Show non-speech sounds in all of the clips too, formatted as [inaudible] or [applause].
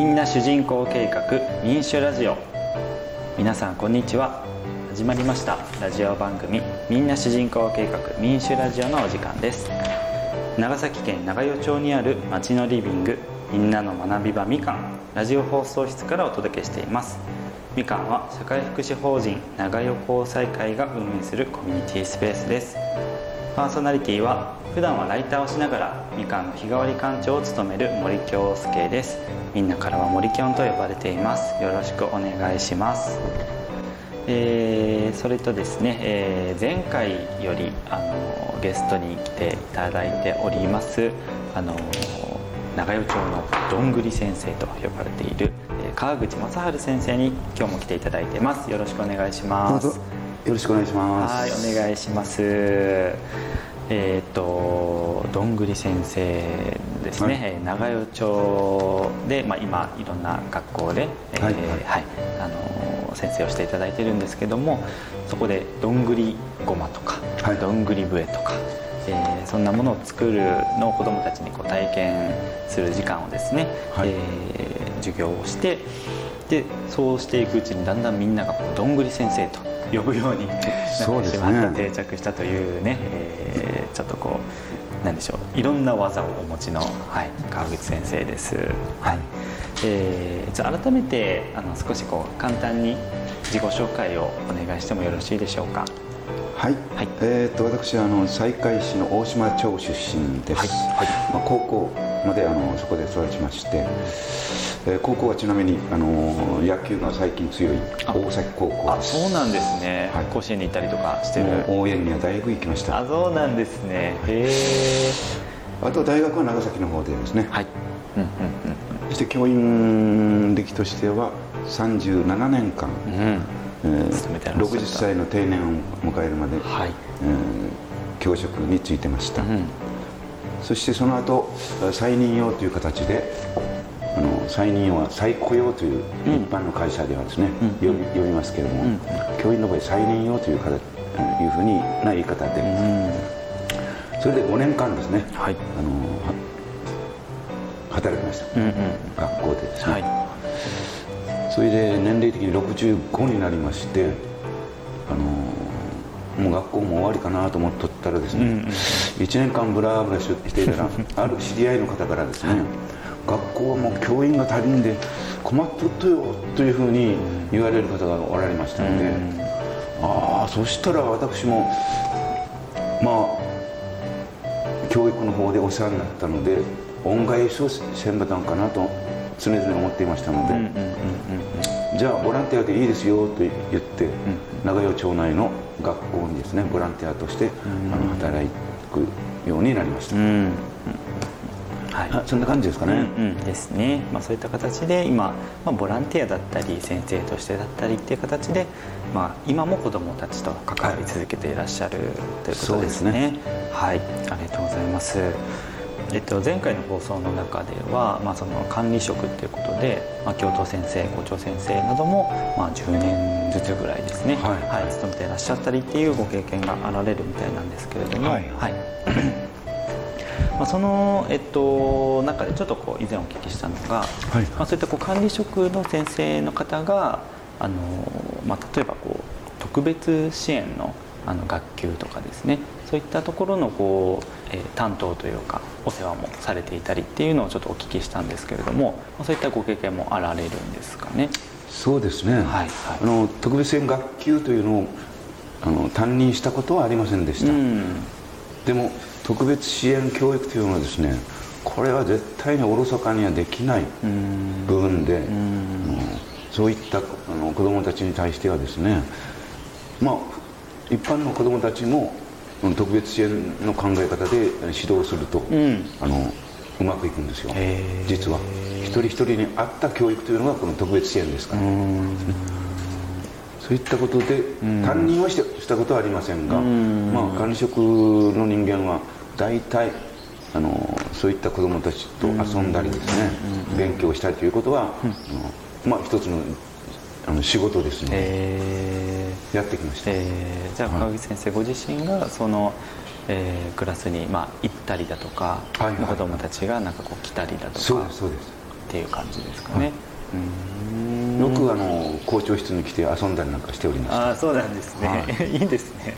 みんな主人公計画民主ラジオ。皆さんこんにちは。始まりました。ラジオ番組みんな主人公計画民主ラジオのお時間です。長崎県長与町にある町のリビングみんなの学び場みかん。ラジオ放送室からお届けしています。みかんは社会福祉法人長与交際会が運営するコミュニティスペースです。パーソナリティは普段はライターをしながらみかんの日替わり館長を務める森京介です。みんなからは森きょんと呼ばれています。よろしくお願いします。えー、それとですね、えー、前回よりあのゲストに来ていただいておりますあの長与町のどんぐり先生と呼ばれている川口正治先生に今日も来ていただいてます。よろしくお願いします。よろしくお願いします。はいお願いします。えっ、ー、とどんぐり先生ですね、はい、長与町で、まあ、今いろんな学校で、はいえー、はい。あの先生をしていただいてるんですけどもそこでどんぐりごまとか、はい、どんぐり笛とか、えー、そんなものを作るのを子どもたちにこう体験する時間をですね、はい、えー、授業をしてでそうしていくうちにだんだんみんながこうどんぐり先生と呼ぶようになってしまった、ね、定着したというね、えー、ちょっとこうなんでしょういろんな技をお持ちの、はい、川口先生です。はい。えー、じゃ改めてあの少しこう簡単に自己紹介をお願いしてもよろしいでしょうか？はい、はい、えーと、私はあの西海市の大島町出身です、はい。はい。まあ、高校まであのそこで育ちまして、えー、高校はちなみにあの野球が最近強い大崎高校です。そうなんですね、はい、甲子園に行ったりとかしてる。応援には大学行きました。あそうなんですね。へえあと大学は長崎の方でですね。はい、うんうんうん、そして教員歴としては37年間、うん。えー、60歳の定年を迎えるまで、はい。えー、教職についてました、うん、そしてその後再任用という形であの再任用は再雇用という一般の会社ではですね、うん、呼び呼びますけれども、うん、教員の場合再任用という形いうふうにな言い方で、うん、それで5年間ですね、はい、あの働きました、うんうん、学校でですね、はい。それで年齢的に65になりまして学校も終わりかなと思っとったらですね、うんうん、1年間ブラブラしていたら [laughs] ある知り合いの方からですね学校はもう教員が足りんで困っとっとよというふうに言われる方がおられましたので、うん、ああそしたら私もまあ教育の方でお世話になったので恩返しをせんばたんかなと常々思っていましたので、じゃあボランティアでいいですよと言って、長与町内の学校にですねボランティアとして、あの働くようになりました。はい、そんな感じですかね。うんうん、ですね。まあそういった形で今、まあ、ボランティアだったり先生としてだったりっていう形で、まあ今も子どもたちと関わり続けていらっしゃる、はい、ということですね。すねはい、ありがとうございます。えっと、前回の放送の中では、まあ、その管理職っていうことで、まあ、教頭先生校長先生なども、まあ、10年ずつぐらいですね、はい、はい、勤めていらっしゃったりっていうご経験があられるみたいなんですけれども、はい、はい。[coughs] まあ、その、えっと、中でちょっとこう以前お聞きしたのが、はい、まあ、そういったこう管理職の先生の方があの、まあ、例えばこう特別支援のあの学級とかですねそういったところのこう、えー、担当というかお世話もされていたりっていうのをちょっとお聞きしたんですけれどもそういったご経験もあられるんですかね。そうですね、はい。はい、あの特別支援学級というのをあの担任したことはありませんでした、うん、でも特別支援教育というのはですねこれは絶対におろそかにはできない部分で、うん、そういったあの子どもたちに対してはですねまあ一般の子どもたちも特別支援の考え方で指導すると、うん、あのうまくいくんですよ。実は。一人一人に合った教育というのがこの特別支援ですから、そういったことで担任はしたことはありませんが、まあ、管理職の人間は大体あのそういった子どもたちと遊んだりですね勉強したりということは、あのまあ、一つのあの仕事ですね、えー、やってきました、えー、じゃあ川口先生ご自身がその、えー、クラスに、まあ、行ったりだとか、はいはい、子供たちがなんかこう来たりだとか。そうですそうです。っていう感じですかね、よくあの校長室に来て遊んだりなんかしておりますああそうなんですね、はい、[laughs] いいですね。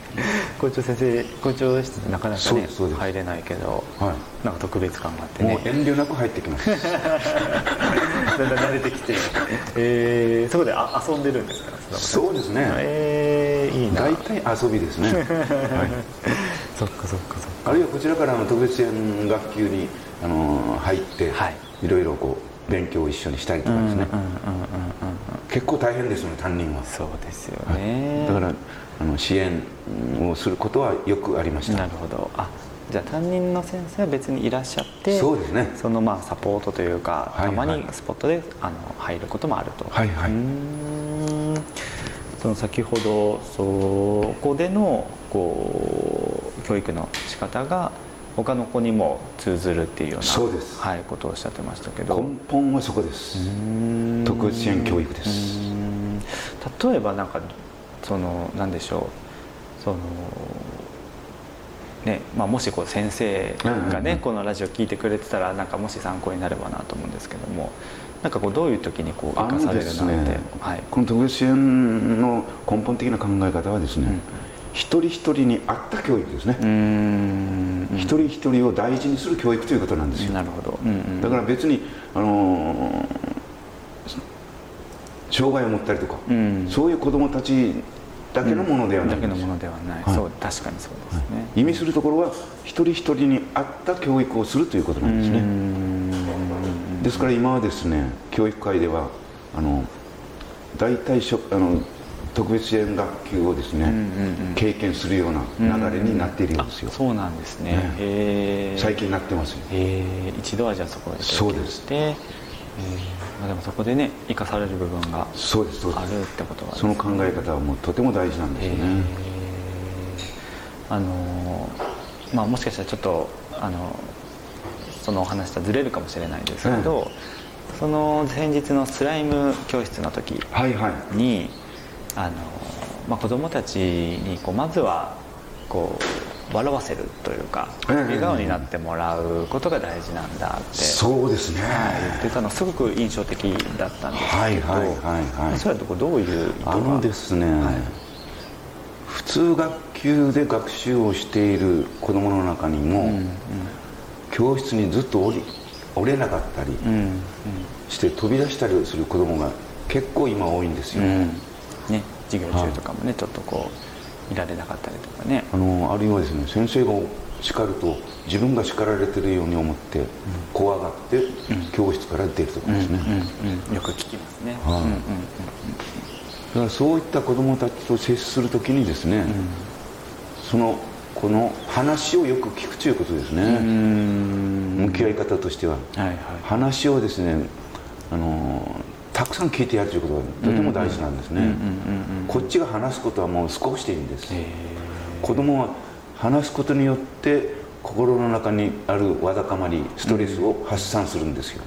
校長先生校長室なかなかね入れないけど、はい、なんか特別感があってね。遠慮なく入ってきます。[laughs] だんだん慣れてきて、えー、そこであ遊んでるんですか？そうですね。ええー、いいな。大体遊びですね、[laughs] はい、そっかそっかそっか。あるいはこちらからの特別支援学級にあの入って、はい、いろいろこう勉強を一緒にしたりとかですね。結構大変ですよね担任は。そうですよね、はい、だからあの支援をすることはよくありました。なるほど。あじゃあ担任の先生は別にいらっしゃってそうですね。そのまあサポートというか、たまにスポットであの入ることもあると。はいはい。その先ほどそこでのこう教育の仕方が他の子にも通ずるっていうようなそうです、はい、ことをおっしゃってましたけど。根本はそこです。特別支援教育です。例えばなんかその何でしょう。そのねまあ、もしこう先生がね、このラジオ聞いてくれてたらなんかもし参考になればなと思うんですけどもなんかこうどういう時にこう生かされるなって、ね、はい、この特別支援の根本的な考え方はですね、うん一人一人に合った教育ですね。一人一人を大事にする教育ということなんですよ。なるほど、うんうん、だから別にあのー、障害を持ったりとか、うん、そういう子どもたちだけのものではない、うん、だけのものではない、はい、そう確かにそうですね、はい、意味するところは一人一人に合った教育をするということなんですね。ですから今はですね教育界ではあの大体しょあの特別支援学級をですね、うんうんうん、経験するような流れになっているんですよ、そうなんですね、ね、最近なってますよ。一度はじゃあそこで経験して、えまあ、でもそこでね生かされる部分があるってことは、ね、その考え方はもうとても大事なんですよね。あのまあもしかしたらちょっとあのそのお話とずれるかもしれないですけど、その先日のスライム教室の時に、はいはいあの、まあ、子どもたちにこうまずはこう笑わせるというか、笑顔になってもらうことが大事なんだってそうですね、言ってたのすごく印象的だったんですけど、はいはいはいはい、それはどどういうあの？ですね、はい、普通学級で学習をしている子どもの中にも、うんうん、教室にずっと降り降れなかったりして飛び出したりする子どもが結構今多いんですよ、うん。ね授業中とかもねちょっとこういられなかったりとかね。あのあるいはですね先生が叱ると自分が叱られてるように思って怖がって教室から出るとかですね、よく聞きますね、はい、だからそういった子どもたちと接するときにですね、そのこの話をよく聞くということですね。向き合い方としては、はいはい、話をですねあのたくさん聞いてやるということがとても大事なんですね。こっちが話すことはもう少しでいいんです。子供は話すことによって心の中にあるわだかまりストレスを発散するんですよ。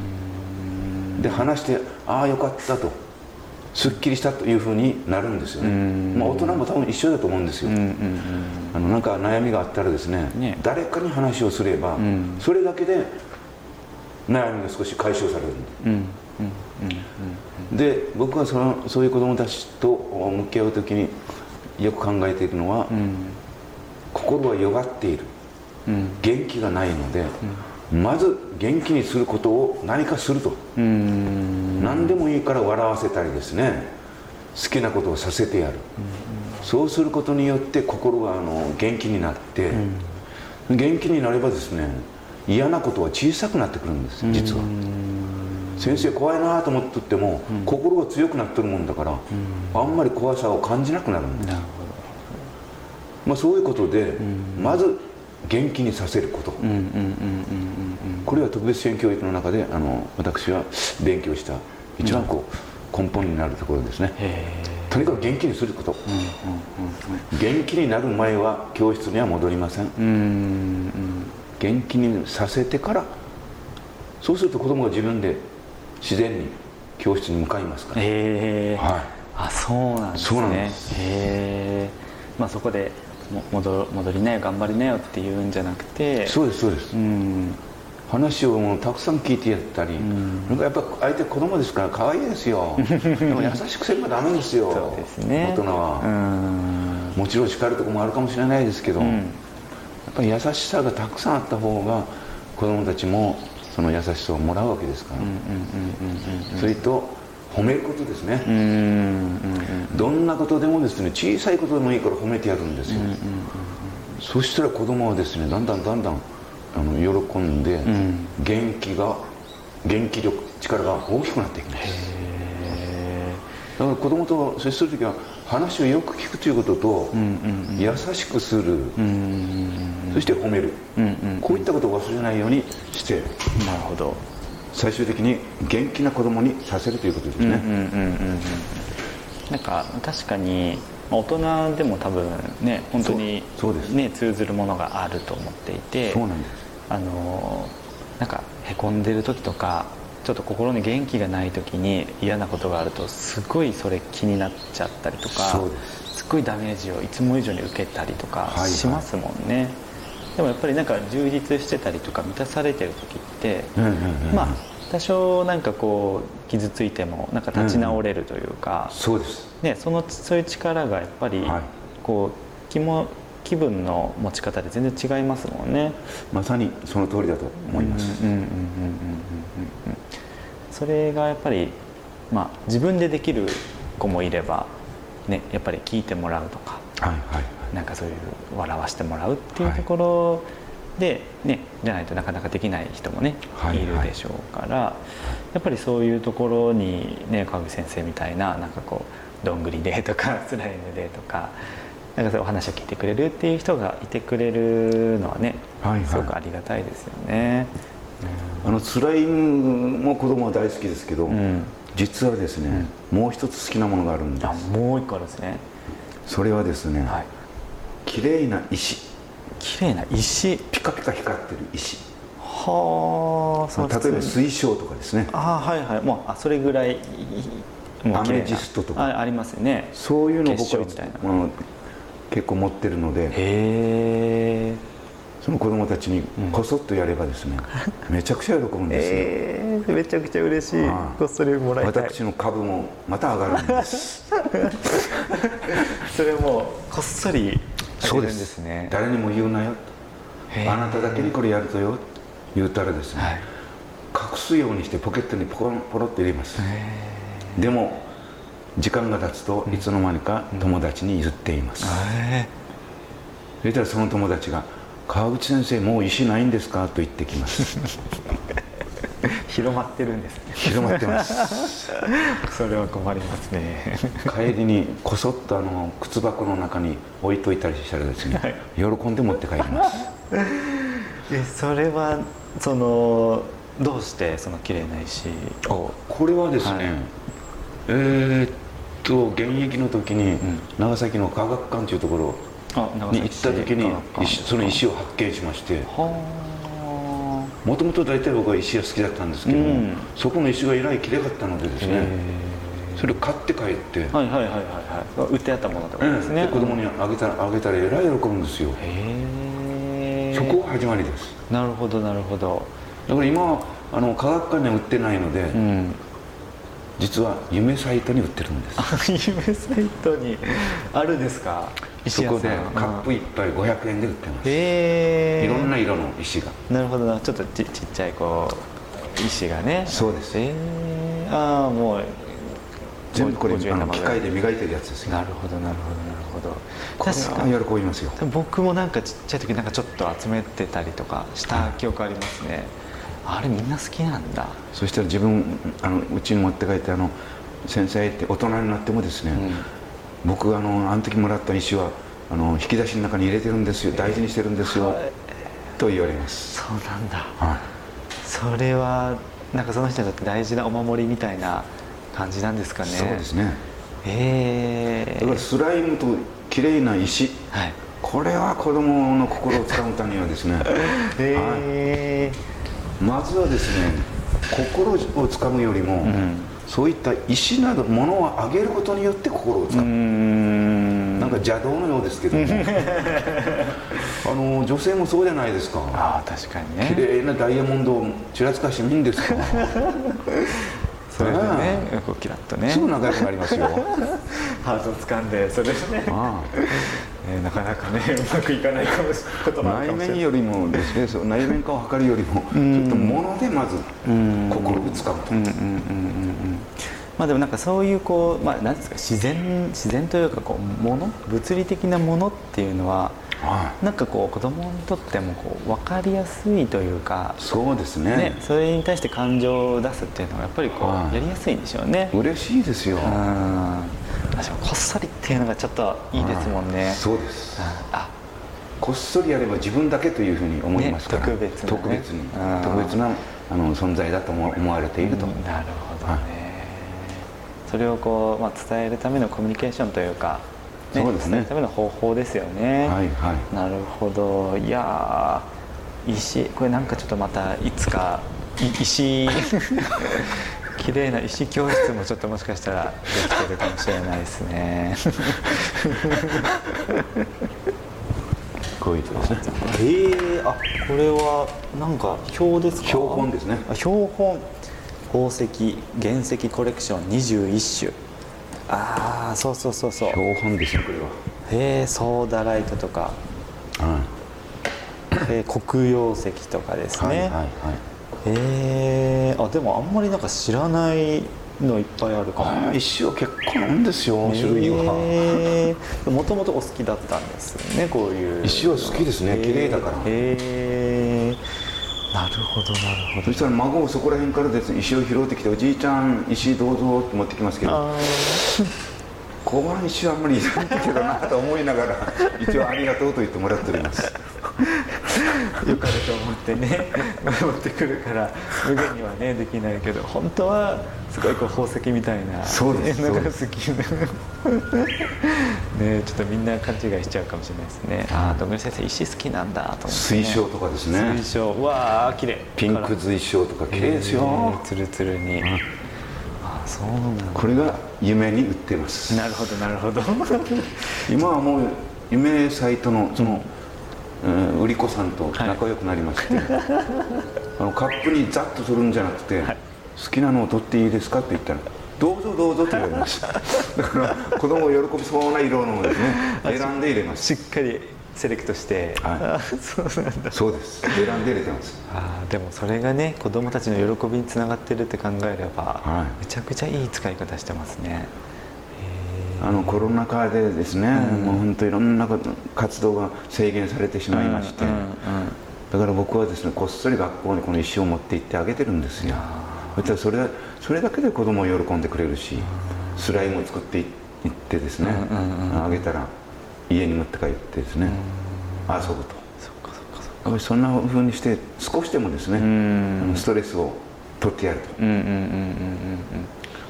で話してああよかったと。すっきりしたというふうになるんですよね、まあ、大人も多分一緒だと思うんですよ、あのなんか悩みがあったらですね、ね、誰かに話をすれば、それだけで悩みが少し解消されるんで、で僕はそのそういう子どもたちと向き合う時によく考えているのは、うん、心は弱っている、うん、元気がないので、うん、まず元気にすることを何かすると、何でもいいから笑わせたりですね。好きなことをさせてやる、そうすることによって心があの元気になって、元気になればですね嫌なことは小さくなってくるんです実は。先生怖いなと思ってても、うん、心が強くなってるもんだから、うん、あんまり怖さを感じなくなるんですまあ、そういうことで、まず元気にさせること。これは特別支援教育の中であの私は勉強した一番こう、根本になるところですね。とにかく元気にすること、元気になる前は教室には戻りません。元気にさせてからそうすると子供が自分で自然に教室に向かいますから、えー、はい、あそうなんですね。へえまあそこで戻戻りなよ頑張りなよっていうんじゃなくて。そうですそうです、うん、話をもうたくさん聞いてやったり、なんかやっぱ相手子供ですから可愛いですよ。[laughs] でも優しくせんばダメですよ。そうですね。大人は、もちろん叱るとこもあるかもしれないですけど、やっぱり優しさがたくさんあった方が子供たちもその優しさをもらうわけですから。それと褒めることですね。どんなことでもですね小さいことでもいいから褒めてやるんですよ。そしたら子供はですねだんだんだんだんあの喜んで、元気が元気力力が大きくなっていきます。だから子供と接する時は話をよく聞くということと、優しくする、そして褒める、こういったことを忘れないようにして。なるほど。最終的に元気な子供にさせるということですね、なんか確かに大人でも多分ね本当にそうです。ね通ずるものがあると思っていてそうなんです。あのなんかへこんでる時とかちょっと心に元気がない時に嫌なことがあるとすごいそれ気になっちゃったりとかす。すごいダメージをいつも以上に受けたりとかはいはい。しますもんね、でもやっぱりなんか充実してたりとか満たされてる時って、うんうんうんまあ多少なんかこう傷ついてもなんか立ち直れるというか、そうです。ね、そのそういう力がやっぱりはい。こう気も気分の持ち方で全然違いますもんね。まさにその通りだと思います、うんうんうんうんうんうんうんそれがやっぱり、まあ、自分でできる子もいれば、ね、やっぱり聞いてもらうとかはいはいなんかそういう笑わしてもらうっていうところで、ね、じゃないとなかなかできない人もね、はいい、るでしょうからやっぱりそういうところにね川口先生みたいななんかこうどんぐりでとかスライムでとか。なんかそういうお話を聞いてくれるっていう人がいてくれるのはね、はいはい。すごくありがたいですよね。あのスライムも子供は大好きですけど、ん。実はですね、もう一つ好きなものがあるんであすもう一個あるんですね。それはですね、はい。綺麗な石。綺麗な石？ピカピカ光ってる石。はあそう例えば水晶とかですね。あはいはい。もうあそれぐらいアメジストとか。あありますよね。そういうのを僕は結晶みたいな。あの結構持ってるのでその子供たちにこそっとやればですね、[laughs] めちゃくちゃ喜ぶんですよ、えー、めちゃくちゃ嬉しい。はい。こっそりもらいたい。私の株もまた上がるんです。[laughs] それもうこっそりそうです。ね誰にも言うなよ。あなただけにこれやるとよ。言うたらですね、はい。隠すようにしてポケットにポロンポロって入れます。でも時間が経つといつの間にか友達に言っています、へそしたらその友達が「川口先生もう石ないんですか?」と言ってきます。え [laughs] 広まってるんですね。広まってます。[laughs] それは困りますね。帰りにこそっとあの靴箱の中に置いといたりしたらですね、喜んで持って帰ります。[laughs] えそれはそのどうしてその綺麗な石を？これはですね、はい。えーっと現役の時に長崎の科学館というところに行った時にその石を発見しまして。はもともと大体僕は石が好きだったんですけども、うん。そこの石がえらいきれかったのでですあねそれを買って帰って、はいはいはいはいはい。売ってあったものとですね、で子供にあげたらあげたらえらい喜ぶんですよ、へえ。そこが始まりです。なるほどなるほど。だから今はあの科学館には売ってないので、うん実は夢サイトに売ってるんです。あ夢サイトに。あるんですか？そこでカップ一杯500円で売ってます、へえ。いろんな色の石が。なるほどな。ちょっとちちっちゃいこう石がね。そうです。へえ。ああもう全部これ50円あの機械で磨いてるやつですよ。なるほどなるほどなるほど。確かに。は喜びますよ。僕もなんかちっちゃい時なんかちょっと集めてたりとかした記憶ありますね、あれみんな好きなんだ。そしたら自分あのうちに持って帰ってあの先生って大人になってもですね、僕あのあの時もらった石はあの引き出しの中に入れてるんですよ。大事にしてるんですよ、と言われます、そうなんだ。はい、それはなんかその人にとって大事なお守りみたいな感じなんですかね。そうですね。へえだからスライムと綺麗な石。はい。これは子供の心をつかむためにはですね。へ [laughs] えまずはですね心をつかむよりも、ん。そういった石など物をあげることによって心をつかむ、ん。なんかか邪道のようですけども。[laughs] あの女性もそうじゃないですか。ああ確かにね。綺麗なダイヤモンドをちらつかしてもいいんですか。[laughs] それでねこうキラッとね。すぐ仲良くなりますよ。[laughs] ハートを掴んでそれでね。あえーなかなかね [laughs] うまくいかないかもしれない。面よりもですね内面化を図るよりもちょっと物でまず心をつかむと、まあでもなんかそういうこう、まあ、なんですか自然自然というかこうもの物理的なものっていうのははなんかこう子供にとってもこう分かりやすいというかい、そうですね。ね、それに対して感情を出すっていうのがやっぱりこはい。うやりやすいんでしょうね。嬉しいですよ、うん。私もこっそりっていうのがちょっといいですもんね。そうです。あ。こっそりやれば自分だけというふうに思いますから、ね特別なね。特別に。うん。特別なあの存在だと思思われていると、なるほどね。それをこう、まあ、伝えるためのコミュニケーションというか、そうですね。伝えるための方法ですよね。はいはい。なるほど。いやー石。これなんかちょっとまたいつかい石。[laughs] 綺麗な石教室もちょっともしかしたらできてるかもしれないですね。[laughs] こういうですね。ええあこれはなんか表ですか？標本ですね。あ標本宝石原石コレクション21種。ああそうそうそうそう。標本ですねこれは。へえソーダライトとか、はえー黒曜石とかですね、いはいはいはい。へえあでもあんまりなんか知らないのいっぱいあるかも。石は結構なんですよ種類は。[laughs] もともとお好きだったんですよねこういう。石は好きですね綺麗だから。へえなるほどなるほど。そしたら孫もそこら辺からですね石を拾ってきて「おじいちゃん石どうぞ」って持ってきますけどあこの石はあんまりいらないけどなと思いながら一応ありがとうと言ってもらっております。ー [laughs] よかれと思ってね持ってくるから無限にはねできないけど本当はすごいこう宝石みたいなそうですねなんかそう好きなねちょっとみんな勘違いしちゃうかもしれないですね。ああどんぐり先生石好きなんだと思って、ね、水晶とかですね。水晶。うわあ綺麗。ピンク水晶とか綺麗ですよ。えーつるつるに、ああそうなんだ。これが夢に売ってます。なるほどなるほど。[laughs] 今はもう夢サイトのその、うん売り子さんと仲良くなりまして、[laughs] あのカップにザッと取るんじゃなくて、好きなのを取っていいですかって言ったら「どうぞどうぞ」って言われました。だから子供喜びそうな色のをですね。[laughs] 選んで入れます。しっかりセレクトして、はい。あそうなんだ。そうです。選んで入れてます。あーでもそれがね子供たちの喜びにつながってるって考えれば、はい。めちゃくちゃいい使い方してますね。あのコロナ禍でですね、もう本当いろんな活動が制限されてしまいまして、うんうんうん。だから僕はですねこっそり学校にこの石を持って行ってあげてるんですよ。そしたらそれそれだけで子供は喜んでくれるしスライムを作っていってですね、あげたら家に持って帰ってですね、遊ぶと。そっかそっかそっか。やっぱりそんな風にして少しでもですね、ストレスを取ってやる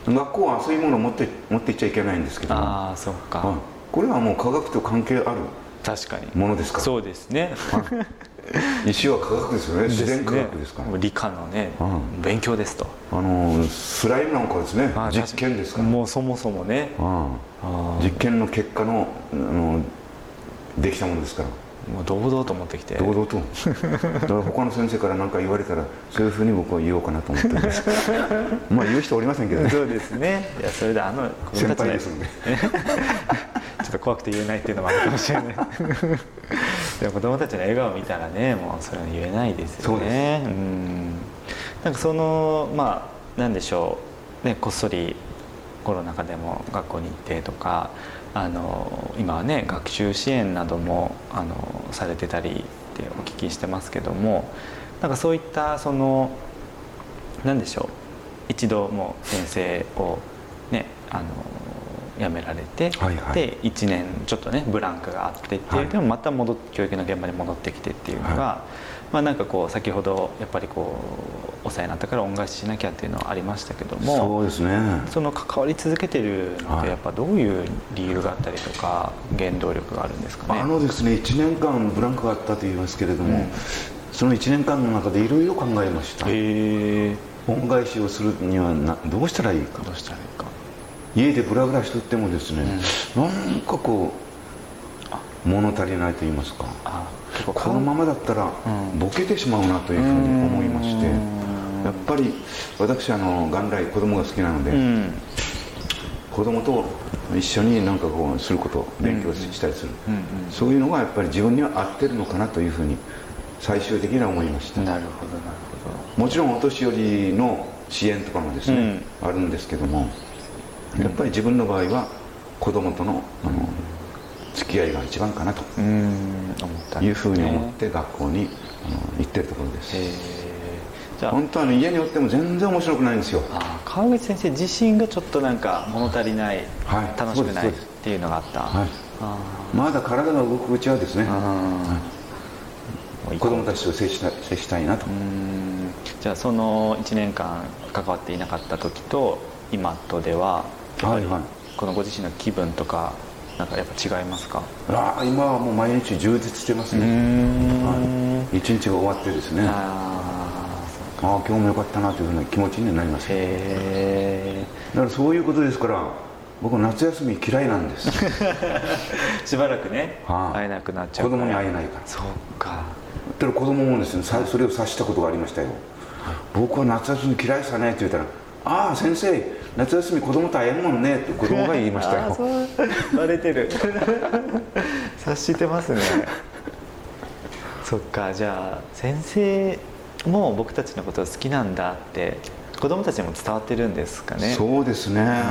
と。学校はそういうものを持って持っていっちゃいけないんですけど。もああそっか、はいこれはもう科学と関係ある確かに。ものですから。そうですね石は科学ですよね。自然科学ですから。もう理科のね、う勉強ですと。あのスライムなんかですね実験ですから。もうそもそもね。実験の結果のあのできたものですから。ーもう堂々と持ってきて。堂々と。[laughs] だから他の先生から何か言われたらそういうふうに僕は言おうかなと思ってるんです。[laughs] まあ言う人おりませんけどね。そうですね。いやそれであの子 [laughs] 先輩ですのでちょっと怖くて言えないっていうのもあるかもしれないでも子供たちの笑顔見たらねもうそれは言えないですよそううん。なんかそのまあなんでしょう。ねこっそりコロナ禍でも学校に行ってとかあの今はね学習支援などもあのされてたりってお聞きしてますけどもなんかそういったそのなんでしょう。一度もう先生をねあの辞められて、はいはい。で1年ちょっとねブランクがあってっていう、はい。でもまた戻っ教育の現場に戻ってきてっていうのが、まあなんかこう先ほどやっぱりこうお世話になったから恩返ししなきゃっていうのはありましたけどもそうですね。その関わり続けてるのっはい。てやっぱどういう理由があったりとか原動力があるんですかね？あのですね1年間ブランクがあったと言いますけれども、うん。その1年間の中でいろいろ考えましたへえ恩返しをするにはなどうしたらいいかどうしたらいいか家でブラブラしとってもですね、なんかこう物足りないと言いますかこのままだったらうん。ボケてしまうなというふうに思いましてうん。やっぱり私あの元来子供が好きなので、うん。子供と一緒になんかこうすること勉強したりする、うん。そういうのがやっぱり自分には合ってるのかなというふうに最終的には思いました。うんなるほどなるほもちろんお年寄りの支援とかもですね、あるんですけどもやっぱり自分の場合は子供とのあの付き合いが一番かなと。いうふうに思って学校にあの行ってるところです。じゃあ。本当はね家におっても全然面白くないんですよ。川口先生自身がちょっとなんか物足りない、はい。楽しくないっていうのがあった、はい。あまだ体が動くうちはですねー。あーもういい子供たちと接した接したいなと。うん。じゃあその1年間関わっていなかった時と今とでははいはい。このご自身の気分とかなんかやっぱ違いますか？ああ今はもう毎日充実してますうね、ん。はい、一日が終わってですね。あああ今日もよかったなというふうな気持ちになりますーへえだからそういうことですから僕夏休み嫌いなんです。[laughs] しばらくね、はい。会えなくなっちゃう子供に会えいないから。そうか。だから子供もですねさそれを察したことがありましたよ。僕は夏休み嫌いさねって言ったらああ先生夏休み子供と会えんもんねって子供が言いましたよ。[laughs] バレてる。[laughs] 察してますね。そっかじゃあ先生も僕たちのこと好きなんだって子供たちにも伝わってるんですかね。そうですね。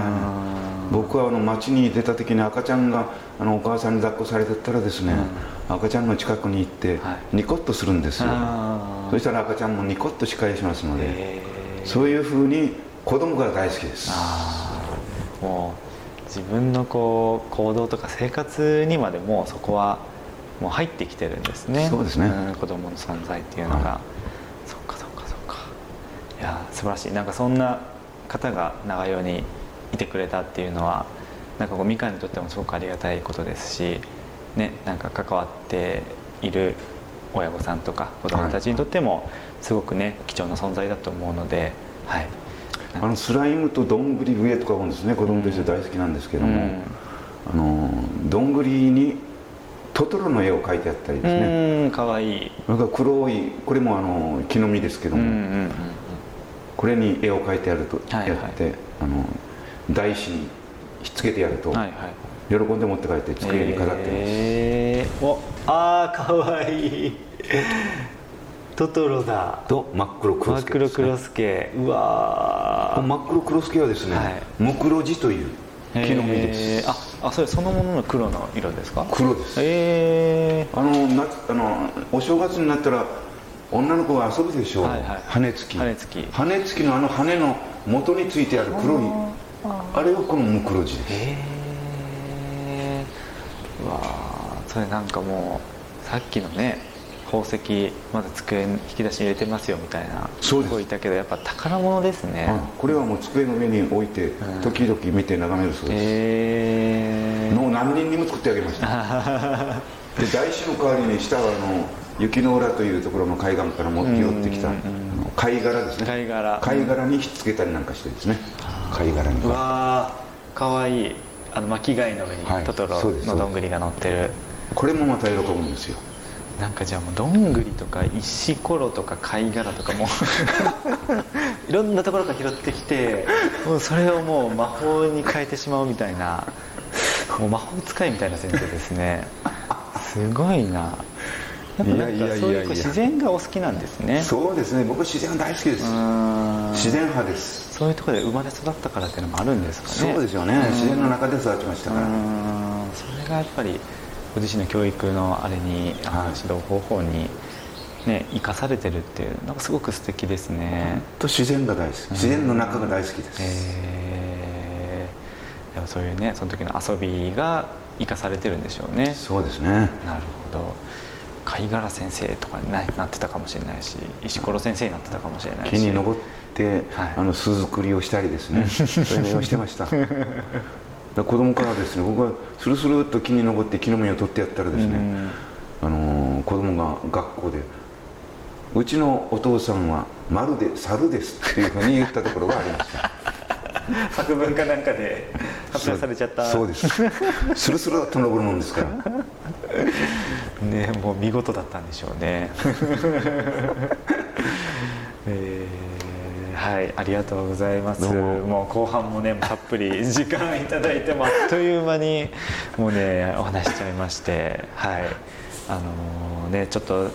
僕はあの街に出た時に赤ちゃんがあのお母さんに抱っこされてたらですね、赤ちゃんの近くに行ってはニコッとするんですよ、あそしたら赤ちゃんもニコッと仕返しますので、そういうふうに子供が大好きです。もう自分のこう行動とか生活にまでもそこはもう入ってきてるんですね。そうですね。ん子供の存在っていうのが、はそっかそっかそっか。いや素晴らしい。なんかそんな方が長与にいてくれたっていうのはなんかこうみかんにとってもすごくありがたいことですしねなんか関わっている親御さんとか子供たちにとってもすごくね貴重な存在だと思うのではいあのスライムとどんぐり笛とかもですね子供として大好きなんですけども、あのどんぐりにトトロの絵を描いてあったりうですね、かわいい。それから黒いこれもあの木の実ですけども、うんうんうんこれに絵を描いてあるとはいはい。やって、あの台紙にひっつけてやると、はいはい。喜んで持って帰って机に飾ってます、えー、おあーかわいいトトロだ。と真っ黒クロ真っスケです、ね、黒クロスケ。うわ真っ黒クロスケはですね、はい。ムクロジという木の実です、えーああそれそのものの黒の色ですか？黒です。えあの夏あのお正月になったら女の子が遊ぶでしょう、はいはい。羽付き。羽付き。羽付きのあの羽の元についてある黒い。あれがこのムクロジです。ええわー。それなんかもうさっきのね宝石まだ机に引き出しに入れてますよみたいなそうです。子いたけどやっぱ宝物ですね、はいこれはもう机の上に置いてうん。時々見て眺めるそうです、えー、の何人にも作ってあげました。[laughs] で台紙の代わりに下はあの雪の浦というところの海岸から持って寄ってきた貝殻ですね。貝殻。貝殻にひっつけたりなんかしてですね。貝殻にうわー。かわいい。あの巻き貝の上にはい。トトロのどんぐりが乗ってる、これもまた喜ぶんですよなんかじゃあもうどんぐりとか石ころとか貝殻とかも [laughs] いろんなところから拾ってきてもうそれをもう魔法に変えてしまうみたいなもう魔法使いみたいな先生ですね。すごいな。やっぱなんかそういう自然がお好きなんですね。そうですね。僕自然大好きです。自然派です。そういうところで生まれ育ったからっていうのもあるんですかね。そうですよね。自然の中で育ちましたから。それがやっぱりご自身の教育のあれに、はい指導方法にね生かされてるっていうなんかすごく素敵ですね。と自然が大好き。自然の中が大好きです、えー、でもそういうねその時の遊びが生かされてるんでしょうね。そうですね。なるほど。貝殻先生とかにななってたかもしれないし石ころ先生になってたかもしれないし。木に登って、はい。あの巣作りをしたりですね。[laughs] そういうのをしてました子供からですね僕はスルスルっと木に登って木の実を取ってやったらですね、あのー子供が学校で「うちのお父さんはまるで猿です」っていうふうに言ったところがありました作文かなんかで発表されちゃったそうですスルスルと登るもんですからねもう見事だったんでしょうね、ありがとうございます。も。う後半もねたっぷり [laughs] 時間いただいてもあっという間にもうねお話しちゃいましてはい。あのー、ねちょっと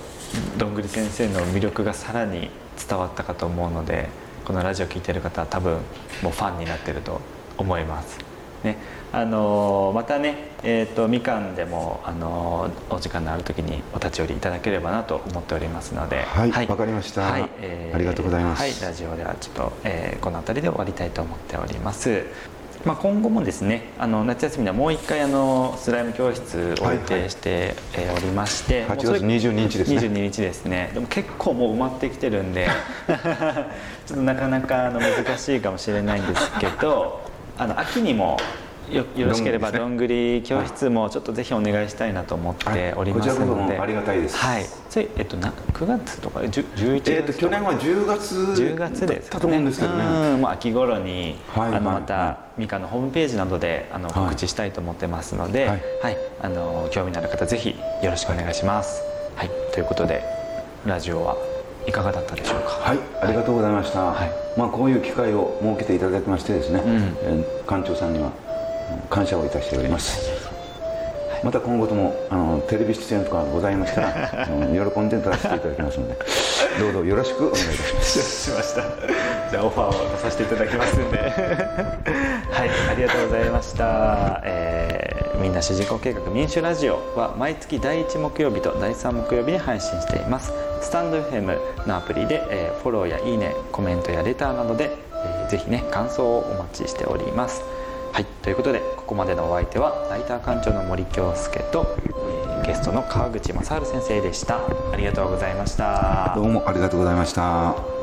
どんぐり先生の魅力がさらに伝わったかと思うのでこのラジオ聴いてる方は多分もうファンになってると思います。ね、あのまたね、えーと、みかんでも、あのお時間のある時にお立ち寄りいただければなと思っておりますのではいわ、はい、かりました、はい。えー、ありがとうございます、はい、ラジオではちょっと、えー、この辺りで終わりたいと思っております。まあ、今後もですねあの夏休みではもう一回あのスライム教室を予定しておりまして、はいはい、8月22日ですね。22日ですね。でも結構もう埋まってきてるんで [laughs] ちょっとなかなかあの難しいかもしれないんですけどあの秋にもよよろしければどんぐり教室もちょっとぜひお願いしたいなと思っておりますので、ありがたいです。はい。それえっとな9月とか11月えっと去年は10月10月ですかと思うんですけどね。もう秋頃に、はい、あのまたみかんのホームページなどであの告知したいと思ってますので、はい、はい、あの興味のある方ぜひよろしくお願いします。はい。ということでラジオはいかがだったでしょうか？はいありがとうございました、はい、まあこういう機会を設けていただきましてですね、うん、館長さんには感謝をいたしております、また今後ともあのテレビ出演とかございましたら [laughs] 喜んで出させていただきますのでどうぞよろしくお願いいたします。しました。じゃあオファーを出させていただきますんで。[laughs] はいありがとうございました、えー、みんな主人公計画民主ラジオは毎月第1木曜日と第3木曜日に配信しています。スタンド FM のアプリで、えー、フォローやいいねコメントやレターなどで、えー、ぜひね感想をお待ちしております。はいということでここまでのお相手はライター館長の森京介と、えー、ゲストの川口正治先生でした。ありがとうございました。どうもありがとうございました。